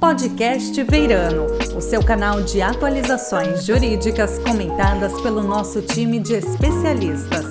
Podcast Veirano, o seu canal de atualizações jurídicas comentadas pelo nosso time de especialistas.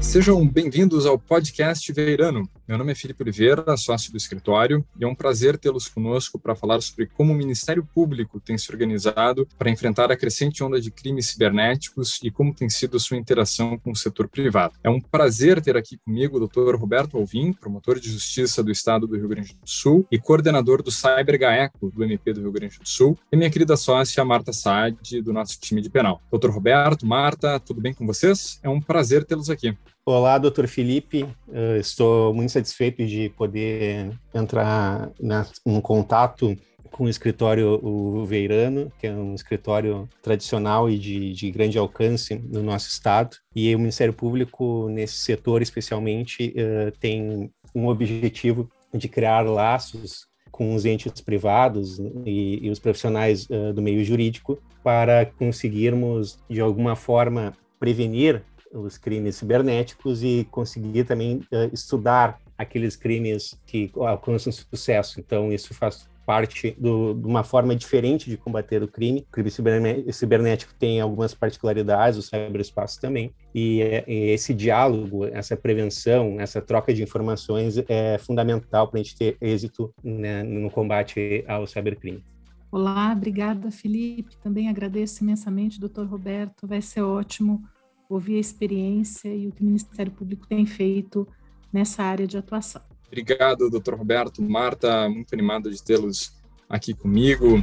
Sejam bem-vindos ao podcast Veirano. Meu nome é Felipe Oliveira, sócio do escritório, e é um prazer tê-los conosco para falar sobre como o Ministério Público tem se organizado para enfrentar a crescente onda de crimes cibernéticos e como tem sido sua interação com o setor privado. É um prazer ter aqui comigo o Dr. Roberto Alvim, promotor de justiça do Estado do Rio Grande do Sul e coordenador do Cyber GAECO do MP do Rio Grande do Sul, e minha querida sócia Marta Saad, do nosso time de penal. Dr. Roberto, Marta, tudo bem com vocês? É um prazer tê-los aqui. Olá, doutor Felipe. Uh, estou muito satisfeito de poder entrar na, em contato com o escritório o Veirano, que é um escritório tradicional e de, de, grande alcance no nosso estado. E o Ministério Público, nesse setor especialmente, uh, tem um objetivo de criar laços com os entes privados e, e os profissionais uh, do meio jurídico para conseguirmos, de alguma forma, prevenir os crimes cibernéticos e conseguir também uh, estudar aqueles crimes que alcançam sucesso. Então, isso faz parte do, de uma forma diferente de combater o crime. O crime cibernético tem algumas particularidades, o ciberespaço também. E, e esse diálogo, essa prevenção, essa troca de informações é fundamental para a gente ter êxito né, no combate ao cybercrime. Olá, obrigada, Felipe. Também agradeço imensamente, doutor Roberto. Vai ser ótimo ouvir a experiência e o que o Ministério Público tem feito nessa área de atuação. Obrigado, doutor Roberto, Marta, muito animado de tê-los aqui comigo.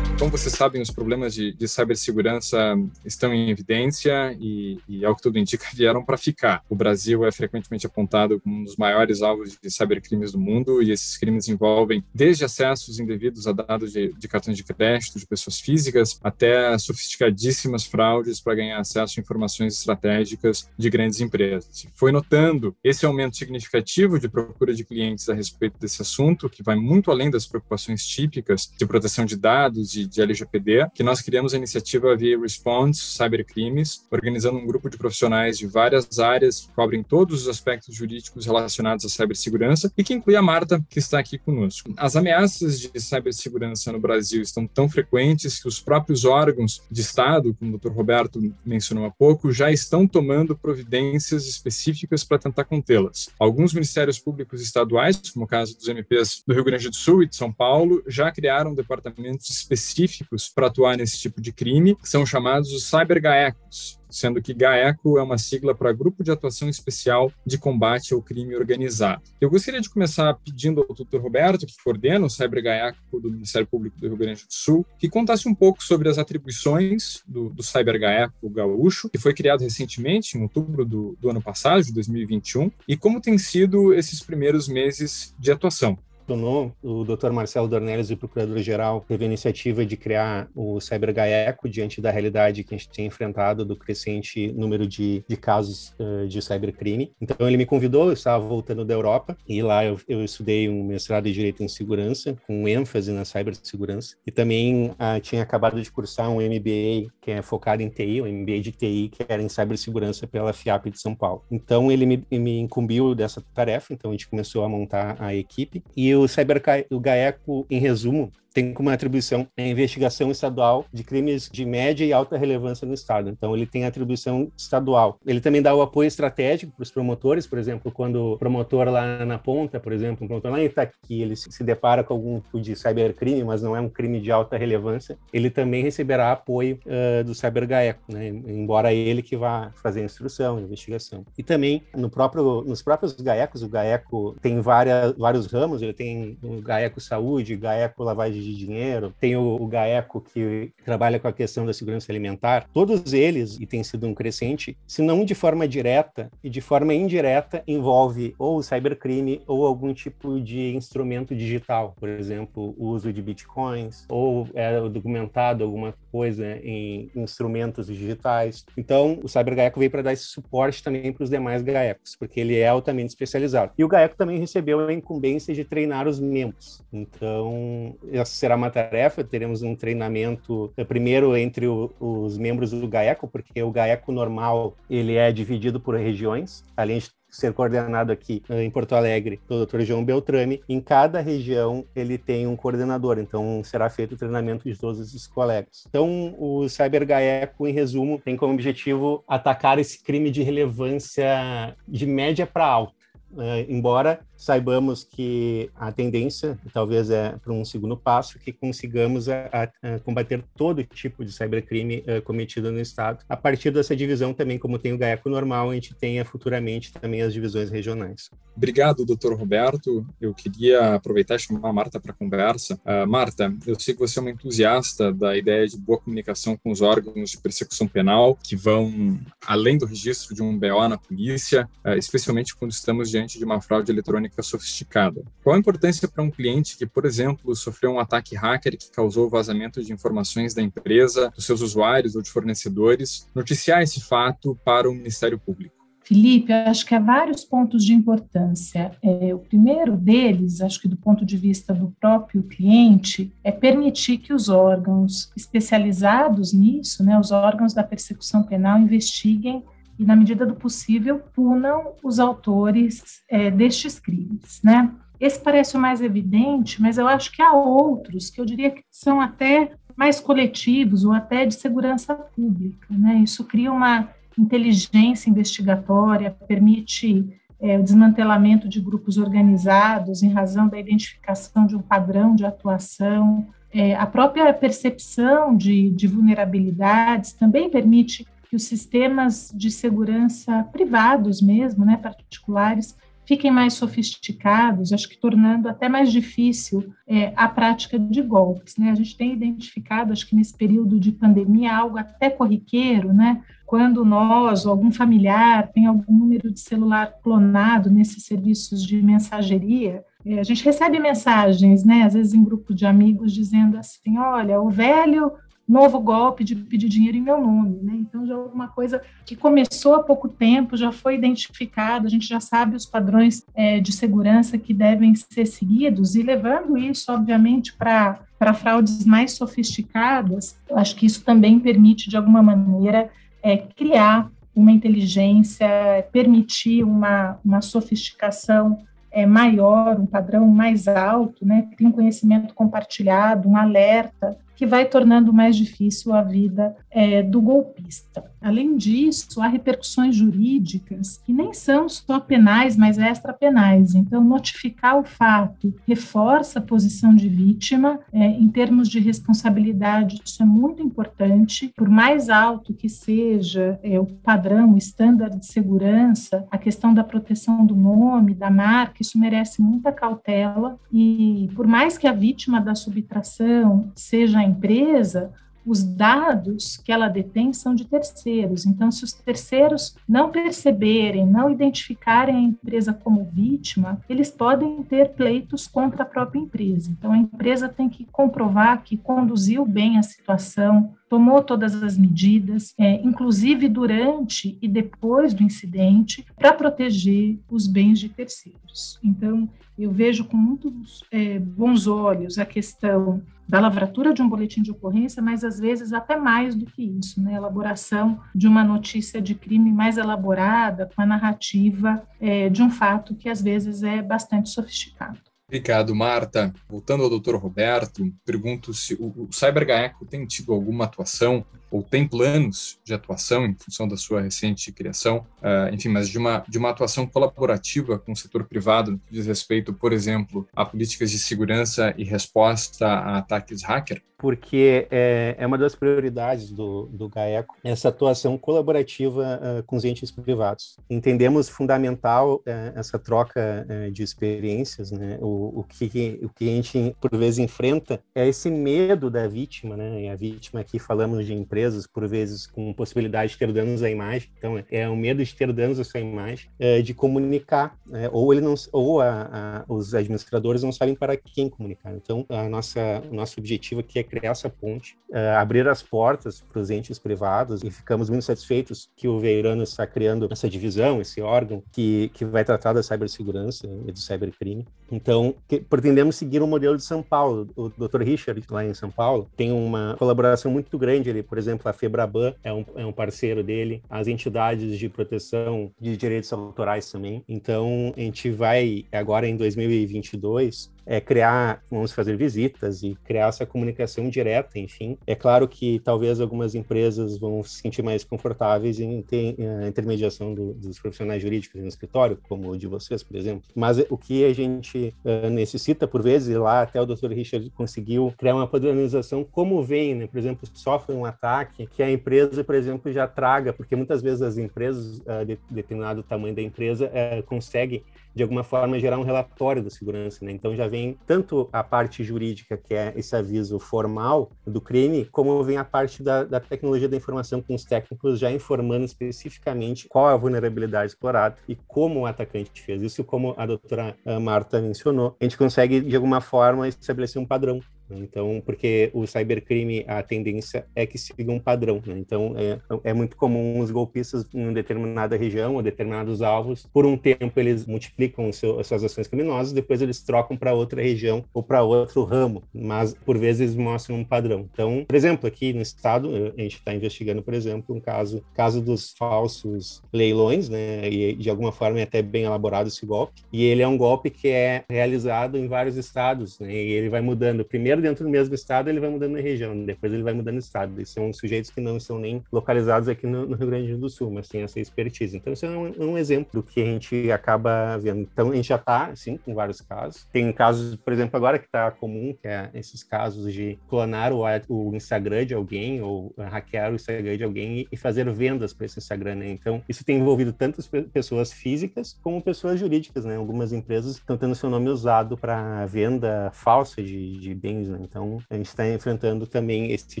Como vocês sabem, os problemas de, de cibersegurança estão em evidência e, e, ao que tudo indica, vieram para ficar. O Brasil é frequentemente apontado como um dos maiores alvos de cybercrimes do mundo e esses crimes envolvem desde acessos indevidos a dados de, de cartões de crédito de pessoas físicas até sofisticadíssimas fraudes para ganhar acesso a informações estratégicas de grandes empresas. Foi notando esse aumento significativo de procura de clientes a respeito desse assunto, que vai muito além das preocupações típicas de proteção de dados, de de LGPD, que nós criamos a iniciativa via Response Cybercrimes, organizando um grupo de profissionais de várias áreas que cobrem todos os aspectos jurídicos relacionados à cibersegurança e que inclui a Marta, que está aqui conosco. As ameaças de cibersegurança no Brasil estão tão frequentes que os próprios órgãos de Estado, como o Dr. Roberto mencionou há pouco, já estão tomando providências específicas para tentar contê-las. Alguns ministérios públicos estaduais, como o caso dos MPs do Rio Grande do Sul e de São Paulo, já criaram departamentos específicos específicos para atuar nesse tipo de crime, que são chamados os cybergaecos, sendo que GAECO é uma sigla para Grupo de Atuação Especial de Combate ao Crime Organizado. Eu gostaria de começar pedindo ao Dr. Roberto, que coordena o CyberGAECO do Ministério Público do Rio Grande do Sul, que contasse um pouco sobre as atribuições do, do CyberGAECO Gaúcho, que foi criado recentemente, em outubro do, do ano passado, de 2021, e como tem sido esses primeiros meses de atuação tornou, o Dr. Marcelo Dornelles, o procurador-geral, teve a iniciativa de criar o Cyber GAECO diante da realidade que a gente tem enfrentado do crescente número de, de casos uh, de cybercrime. Então ele me convidou, eu estava voltando da Europa e lá eu, eu estudei um mestrado em Direito em Segurança, com ênfase na cibersegurança, e também uh, tinha acabado de cursar um MBA que é focado em TI, um MBA de TI que era em cibersegurança pela FIAP de São Paulo. Então ele me, me incumbiu dessa tarefa, então a gente começou a montar a equipe e o Cyber o GAECO, em resumo, tem como atribuição a investigação estadual de crimes de média e alta relevância no Estado. Então, ele tem atribuição estadual. Ele também dá o apoio estratégico para os promotores, por exemplo, quando o promotor lá na ponta, por exemplo, um promotor lá em Itaqui, ele se depara com algum tipo de cybercrime, mas não é um crime de alta relevância, ele também receberá apoio uh, do CyberGAECO, né? embora ele que vá fazer a instrução, a investigação. E também no próprio, nos próprios GAECOs, o GAECO tem várias, vários ramos, ele tem o GAECO Saúde, GAECO Lavagem de dinheiro, tem o, o GAECO que trabalha com a questão da segurança alimentar, todos eles, e tem sido um crescente, se não de forma direta e de forma indireta, envolve ou o cybercrime ou algum tipo de instrumento digital, por exemplo, o uso de bitcoins, ou é documentado alguma coisa em instrumentos digitais. Então, o CyberGAECO veio para dar esse suporte também para os demais GAECOs, porque ele é altamente especializado. E o GAECO também recebeu a incumbência de treinar os membros. Então, será uma tarefa, teremos um treinamento eh, primeiro entre o, os membros do GAECO, porque o GAECO normal ele é dividido por regiões, além de ser coordenado aqui eh, em Porto Alegre pelo Dr. João Beltrame. Em cada região ele tem um coordenador, então será feito o treinamento de todos esses colegas. Então o Cyber GAECO, em resumo, tem como objetivo atacar esse crime de relevância de média para alta. Uh, embora saibamos que a tendência, talvez é para um segundo passo, que consigamos a, a, a combater todo tipo de cybercrime uh, cometido no Estado. A partir dessa divisão também, como tem o GAECO normal, a gente tenha futuramente também as divisões regionais. Obrigado, doutor Roberto. Eu queria aproveitar e chamar a Marta para conversa. Uh, Marta, eu sei que você é uma entusiasta da ideia de boa comunicação com os órgãos de persecução penal, que vão além do registro de um BO na polícia, especialmente quando estamos diante de uma fraude eletrônica eletrônica sofisticada. Qual a importância para um cliente que, por exemplo, sofreu um ataque hacker que causou vazamento de informações da empresa, dos seus usuários ou de fornecedores, noticiar esse fato para o Ministério Público? Felipe, acho que há vários pontos de importância. É, o primeiro deles, acho que do ponto de vista do próprio cliente, é permitir que os órgãos especializados nisso, né, os órgãos da persecução penal, investiguem e, na medida do possível, punam os autores é, destes crimes, né? Esse parece o mais evidente, mas eu acho que há outros que eu diria que são até mais coletivos ou até de segurança pública, né? Isso cria uma inteligência investigatória, permite é, o desmantelamento de grupos organizados em razão da identificação de um padrão de atuação, é, a própria percepção de, de vulnerabilidades também permite que os sistemas de segurança privados mesmo, né, particulares, fiquem mais sofisticados, acho que tornando até mais difícil é, a prática de golpes. Né? A gente tem identificado, acho que nesse período de pandemia, algo até corriqueiro, né? quando nós ou algum familiar tem algum número de celular clonado nesses serviços de mensageria, é, a gente recebe mensagens, né, às vezes em grupo de amigos, dizendo assim: olha, o velho novo golpe de pedir dinheiro em meu nome, né? Então já é alguma coisa que começou há pouco tempo, já foi identificado, a gente já sabe os padrões é, de segurança que devem ser seguidos e levando isso, obviamente, para para fraudes mais sofisticadas, acho que isso também permite de alguma maneira é, criar uma inteligência, permitir uma, uma sofisticação é, maior, um padrão mais alto, né, tem um conhecimento compartilhado, um alerta que vai tornando mais difícil a vida é, do golpista. Além disso, há repercussões jurídicas que nem são só penais, mas extrapenais. Então, notificar o fato reforça a posição de vítima é, em termos de responsabilidade. Isso é muito importante. Por mais alto que seja é, o padrão, o estándar de segurança, a questão da proteção do nome, da marca, isso merece muita cautela. E por mais que a vítima da subtração seja empresa, os dados que ela detém são de terceiros. Então, se os terceiros não perceberem, não identificarem a empresa como vítima, eles podem ter pleitos contra a própria empresa. Então, a empresa tem que comprovar que conduziu bem a situação, tomou todas as medidas, é, inclusive durante e depois do incidente, para proteger os bens de terceiros. Então, eu vejo com muitos é, bons olhos a questão da lavratura de um boletim de ocorrência, mas às vezes até mais do que isso, né? Elaboração de uma notícia de crime mais elaborada, com a narrativa é, de um fato que às vezes é bastante sofisticado. Obrigado, Marta. Voltando ao doutor Roberto, pergunto se o, CyberGaeco tem tido alguma atuação ou tem planos de atuação em função da sua recente criação, uh, enfim, mas de uma, de uma atuação colaborativa com o setor privado no que diz respeito, por exemplo, a políticas de segurança e resposta a ataques hacker? Porque é, é uma das prioridades do, do GAECO essa atuação colaborativa uh, com os entes privados. Entendemos fundamental uh, essa troca de experiências, né? O, o, que, o que a gente, por vezes, enfrenta é esse medo da vítima, né? E a vítima aqui falamos de empresa empresas, por vezes com possibilidade de ter danos à imagem. Então, é o medo de ter danos à sua imagem, é, de comunicar, é, ou ele não, ou a, a, os administradores não sabem para quem comunicar. Então, a nossa, o nosso objetivo aqui é criar essa ponte, é, abrir as portas para os entes privados e ficamos muito satisfeitos que o Veirano está criando essa divisão, esse órgão que, que vai tratar da cibersegurança e do cybercrime. Então, pretendemos seguir o modelo de São Paulo. O Dr. Richard, lá em São Paulo, tem uma colaboração muito grande ali. Por exemplo, a Febraban é um, é um parceiro dele, as entidades de proteção de direitos autorais também. Então, a gente vai, agora em 2022, é, criar, vamos fazer visitas e criar essa comunicação direta, enfim. É claro que talvez algumas empresas vão se sentir mais confortáveis em ter a intermediação do, dos profissionais jurídicos no escritório, como o de vocês, por exemplo. Mas o que a gente uh, necessita, por vezes, e lá até o Dr. Richard conseguiu criar uma padronização, como vem, né? Por exemplo, sofre um ataque que a empresa, por exemplo, já traga, porque muitas vezes as empresas, uh, de determinado tamanho da empresa, uh, consegue de alguma forma gerar um relatório da segurança, né? Então já vem tanto a parte jurídica, que é esse aviso formal do crime, como vem a parte da, da tecnologia da informação com os técnicos já informando especificamente qual é a vulnerabilidade explorada e como o atacante fez. Isso, como a doutora eh, Marta mencionou, a gente consegue de alguma forma estabelecer um padrão então, porque o cybercrime, a tendência é que siga um padrão. Né? Então, é, é, muito comum os golpistas em determinada região ou determinados alvos, por um tempo eles multiplicam seu, as suas ações criminosas, depois eles trocam para outra região ou para outro ramo, mas por vezes mostram um padrão. Então, por exemplo, aqui no estado, a gente está investigando, por exemplo, um caso, caso dos falsos leilões, né? E de alguma forma é até bem elaborado esse golpe. E ele é um golpe que é realizado em vários estados, né? E ele vai mudando. Primeiro primeiro dentro do mesmo estado, ele vai mudando na região, depois ele vai mudando de estado. E são sujeitos que não estão nem localizados aqui no, no Rio Grande do Sul, mas tem essa expertise. Então, isso é um, um exemplo do que a gente acaba vendo. Então, a gente já está, sim, com vários casos. Tem casos, por exemplo, agora que está comum, que é esses casos de clonar o, o Instagram de alguém ou hackear o Instagram de alguém e, e fazer vendas para esse Instagram, né? Então, isso tem envolvido tanto pessoas físicas como pessoas jurídicas, né? Algumas empresas estão tendo seu nome usado para venda falsa de, de bens né? Então, a gente está enfrentando também esse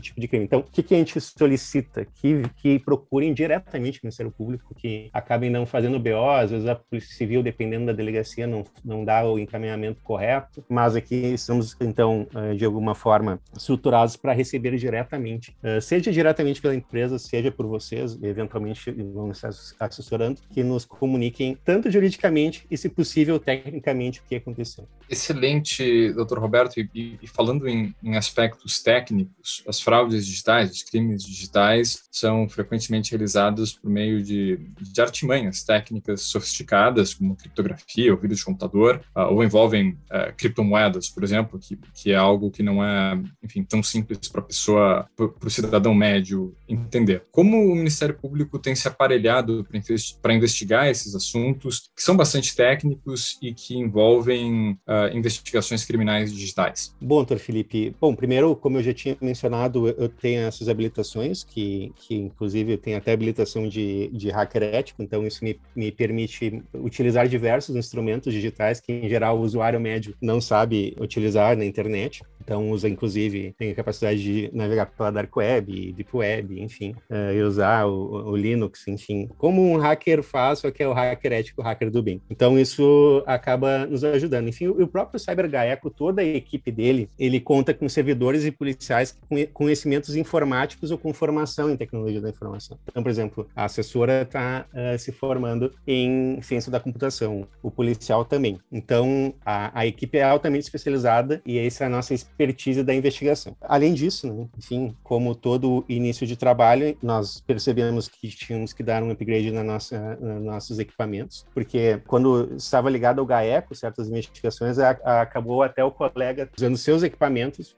tipo de crime. Então, o que, que a gente solicita? Que, que procurem diretamente o Ministério Público, que acabem não fazendo BO, às vezes a Polícia Civil, dependendo da delegacia, não, não dá o encaminhamento correto, mas aqui estamos, então, eh, de alguma forma, estruturados para receber diretamente, eh, seja diretamente pela empresa, seja por vocês, eventualmente vão estar assessorando, que nos comuniquem tanto juridicamente e, se possível, tecnicamente, o que aconteceu. Excelente, doutor Roberto, e, e falando Falando em, em, aspectos técnicos, as fraudes digitais, os crimes digitais, são frequentemente realizados por meio de, de artimanhas técnicas sofisticadas, como criptografia ou vírus de computador, uh, ou envolvem uh, criptomoedas, por exemplo, que, que é algo que não é, enfim, tão simples para a pessoa, para o cidadão médio entender. Como o Ministério Público tem se aparelhado para investigar esses assuntos, que são bastante técnicos e que envolvem uh, investigações criminais digitais? Bom, Felipe? Bom, primeiro, como eu já tinha mencionado, eu tenho essas habilitações, que, que inclusive eu tenho até habilitação de, de hacker ético, então isso me, me permite utilizar diversos instrumentos digitais que, em geral, o usuário médio não sabe utilizar na internet. Então, usa, inclusive, tem a capacidade de navegar pela Dark Web, Deep Web, enfim, uh, e usar o, o, Linux, enfim. Como um hacker faz, só que é o hacker ético, o hacker do bem. Então, isso acaba nos ajudando. Enfim, o próprio CyberGaeco, toda a equipe dele, ele conta com servidores e policiais com conhecimentos informáticos ou com formação em tecnologia da informação. Então, por exemplo, a assessora está uh, eh, se formando em ciência da computação, o policial também. Então, a, a equipe é altamente especializada e essa é a nossa expertise da investigação. Além disso, né, enfim, como todo início de trabalho, nós percebemos que tínhamos que dar um upgrade na nossa, nos nossos equipamentos, porque quando estava ligado ao GAECO, certas investigações, a, a, acabou até o colega usando seus equipamentos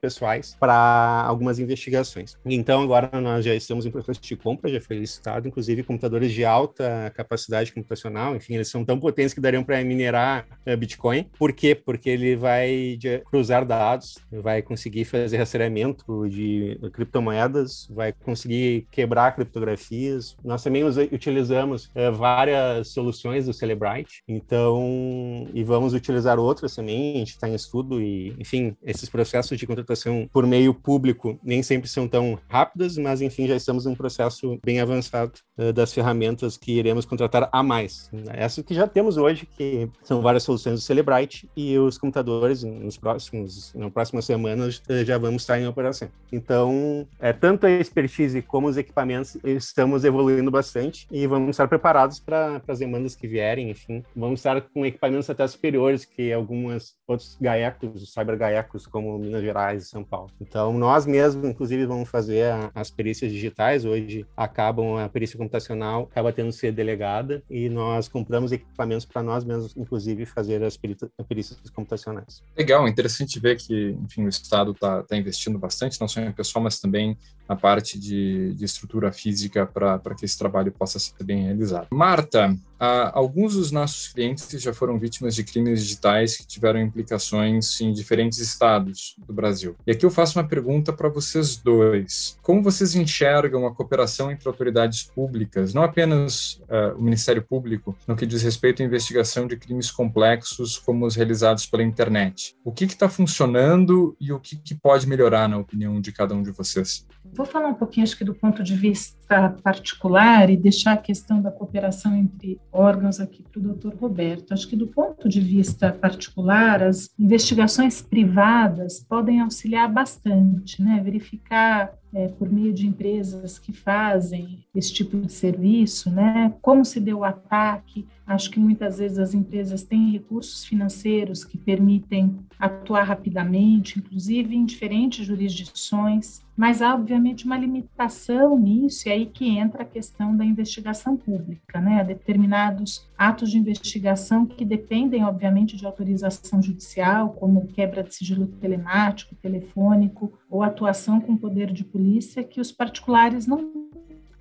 pessoais para algumas investigações. Então, agora nós já estamos em processo de compra, já foi listado, inclusive computadores de alta capacidade computacional, enfim, eles são tão potentes que dariam para minerar uh, Bitcoin. Por quê? Porque ele vai cruzar dados, vai conseguir fazer rastreamento de criptomoedas, vai conseguir quebrar criptografias. Nós também utilizamos é, várias soluções do Celebrite, então, e vamos utilizar outras também, a gente está em estudo e, enfim, esses processos de contratação por meio público nem sempre são tão rápidos, mas, enfim, já estamos num processo bem avançado uh, das ferramentas que iremos contratar a mais. Essa que já temos hoje, que são várias soluções do Celebrite e os computadores nos próximos, nas próximas semanas uh, já vamos estar em operação. Então, é tanto a expertise como os equipamentos estamos evoluindo bastante e vamos estar preparados para as demandas que vierem, enfim, vamos estar com equipamentos até superiores que algumas outros GAECos, cyber GAECos, como Minas Gerais e São Paulo. Então, nós mesmos, inclusive, vamos fazer as perícias digitais. Hoje, acabam a perícia computacional, acaba tendo que ser delegada e nós compramos equipamentos para nós mesmos, inclusive, fazer as perícias computacionais. Legal, interessante ver que, enfim, o Estado está tá investindo bastante, não só em pessoal, mas também na parte de, de estrutura física para que esse trabalho possa ser bem realizado. Marta, Uh, alguns dos nossos clientes já foram vítimas de crimes digitais que tiveram implicações em diferentes estados do Brasil. E aqui eu faço uma pergunta para vocês dois. Como vocês enxergam a cooperação entre autoridades públicas, não apenas uh, o Ministério Público, no que diz respeito à investigação de crimes complexos como os realizados pela internet? O que está funcionando e o que, que pode melhorar, na opinião de cada um de vocês? Vou falar um pouquinho, acho que do ponto de vista particular e deixar a questão da cooperação entre órgãos aqui para o doutor Roberto. Acho que do ponto de vista particular, as investigações privadas podem auxiliar bastante, né? Verificar é, por meio de empresas que fazem esse tipo de serviço, né? Como se deu o ataque? Acho que muitas vezes as empresas têm recursos financeiros que permitem atuar rapidamente, inclusive em diferentes jurisdições, mas há obviamente uma limitação nisso, e aí que entra a questão da investigação pública, né? Determinados atos de investigação que dependem, obviamente, de autorização judicial, como quebra de sigilo telemático, telefônico, ou atuação com poder de polícia, que os particulares não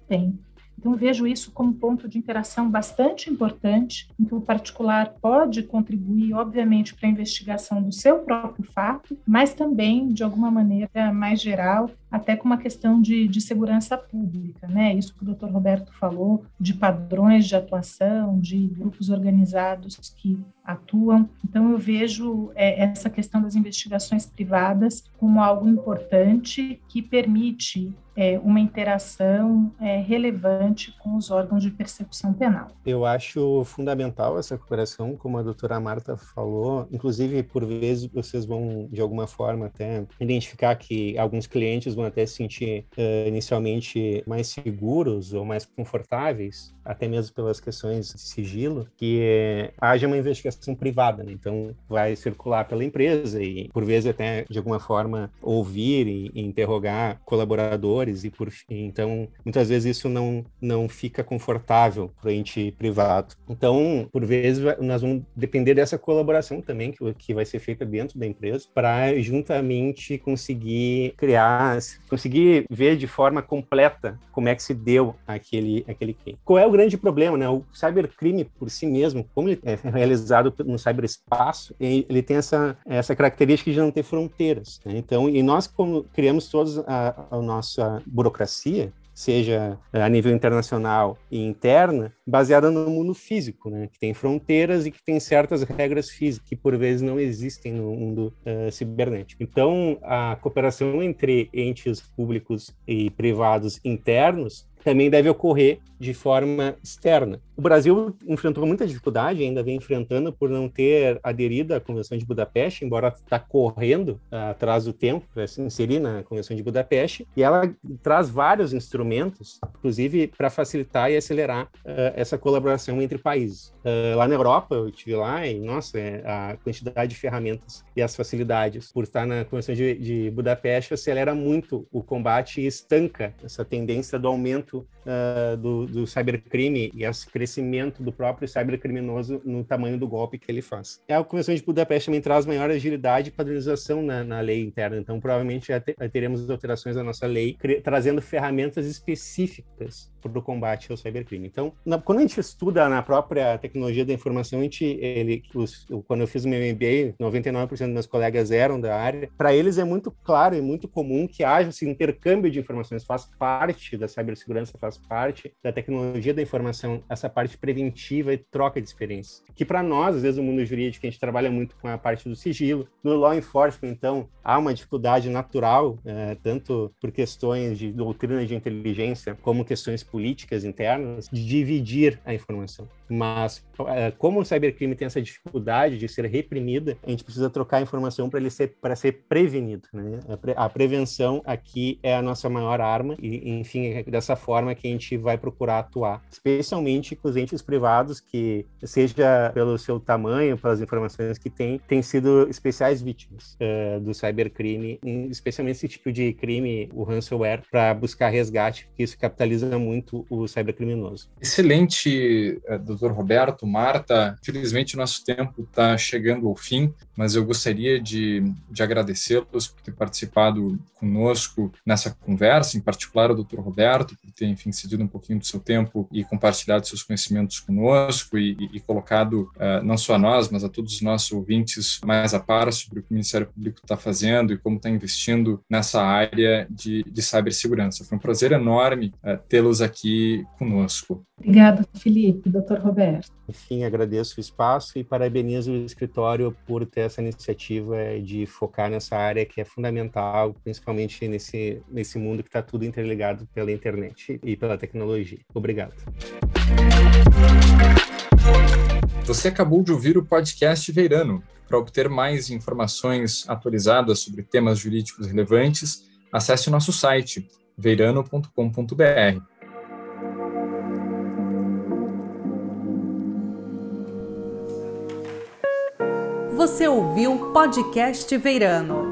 têm. Então, vejo isso como ponto de interação bastante importante, em que o particular pode contribuir, obviamente, para a investigação do seu próprio fato, mas também, de alguma maneira mais geral, até com uma questão de, de segurança pública, né? Isso que o doutor Roberto falou, de padrões de atuação, de grupos organizados que atuam. Então, eu vejo é, essa questão das investigações privadas como algo importante que permite é, uma interação é, relevante com os órgãos de persecução penal. Eu acho fundamental essa cooperação, como a doutora Marta falou. Inclusive, por vezes, vocês vão, de alguma forma, até identificar que alguns clientes vão até se sentir uh, inicialmente mais seguros ou mais confortáveis, até mesmo pelas questões de sigilo, que haja uma investigação privada. Né? Então, vai circular pela empresa e, por vezes, até de alguma forma ouvir e, e interrogar colaboradores e por então muitas vezes isso não não fica confortável para o ente privado. Então, por vezes nós vamos depender dessa colaboração também que, que vai ser feita dentro da empresa para juntamente conseguir criar conseguir ver de forma completa como é que se deu aquele, aquele crime. Qual é o grande problema, né? O cybercrime por si mesmo, como ele é realizado no cyberespaço, ele tem essa, essa característica de não ter fronteiras. Né? Então, e nós como criamos toda a, a nossa burocracia, seja eh, a nível internacional e interna, baseada no mundo físico, né? que tem fronteiras e que tem certas regras físicas que por vezes não existem no mundo uh, cibernético. Então, a cooperação entre entes públicos e privados internos também deve ocorrer de forma externa. O Brasil enfrentou muita dificuldade, ainda vem enfrentando por não ter aderido à Convenção de Budapeste, embora está correndo uh, atrás do tempo para se inserir na Convenção de Budapeste, e ela traz vários instrumentos, inclusive para facilitar e acelerar uh, essa colaboração entre países. Uh, lá na Europa, eu estive lá e, nossa, é, a quantidade de ferramentas e as facilidades por estar na Convenção de, de Budapeste acelera muito o combate e estanca essa tendência do aumento crescimento uh, do, do cybercrime e esse crescimento do próprio cybercriminoso no tamanho do golpe que ele faz. A Convenção de Budapeste também traz maior agilidade e padronização na, na lei interna, então provavelmente já te, teremos alterações da nossa lei, trazendo ferramentas específicas para o combate ao cybercrime. Então, na, quando a gente estuda na própria tecnologia da informação, a gente, ele, os, quando eu fiz o meu MBA, 99% dos meus colegas eram da área, para eles é muito claro e muito comum que haja esse intercâmbio de informações, faz parte da cibersegurança, faz parte da tecnologia da informação, essa parte preventiva e troca de experiências. Que para nós, às vezes, no mundo jurídico, a gente trabalha muito com a parte do sigilo. No law enforcement, então, há uma dificuldade natural, é, tanto por questões de doutrina de inteligência, como questões políticas internas, de dividir a informação. Mas, é, como o cybercrime tem essa dificuldade de ser reprimida, a gente precisa trocar informação para ele ser para ser prevenido. Né? A, pre, a, prevenção aqui é a nossa maior arma e, enfim, é dessa forma que a gente vai procurar atuar, especialmente com os entes privados que, seja pelo seu tamanho, pelas informações que tem, têm sido especiais vítimas uh, do cybercrime, especialmente esse tipo de crime, o ransomware, para buscar resgate, porque isso capitaliza muito o cybercriminoso. Excelente, eh, doutor Roberto, Marta. Infelizmente, nosso tempo está chegando ao fim, mas eu gostaria de, de agradecê-los por ter participado conosco nessa conversa, em particular o doutor Roberto, por ter, enfim, cedido um pouquinho do seu tempo e compartilhado seus conhecimentos conosco e, e, e colocado, uh, não só a nós, mas a todos os nossos ouvintes mais a par sobre o que o Ministério Público está fazendo e como está investindo nessa área de, de cibersegurança. Foi um prazer enorme uh, tê-los aqui conosco. Obrigada, Felipe, doutor Roberto. Enfim, agradeço o espaço e parabenizo o escritório por ter essa iniciativa de focar nessa área que é fundamental, principalmente nesse, nesse mundo que está tudo interligado pela internet e pela tecnologia. Obrigado. Você acabou de ouvir o podcast Veirano. Para obter mais informações atualizadas sobre temas jurídicos relevantes, acesse o nosso site veirano.com.br. Você ouviu o podcast Veirano.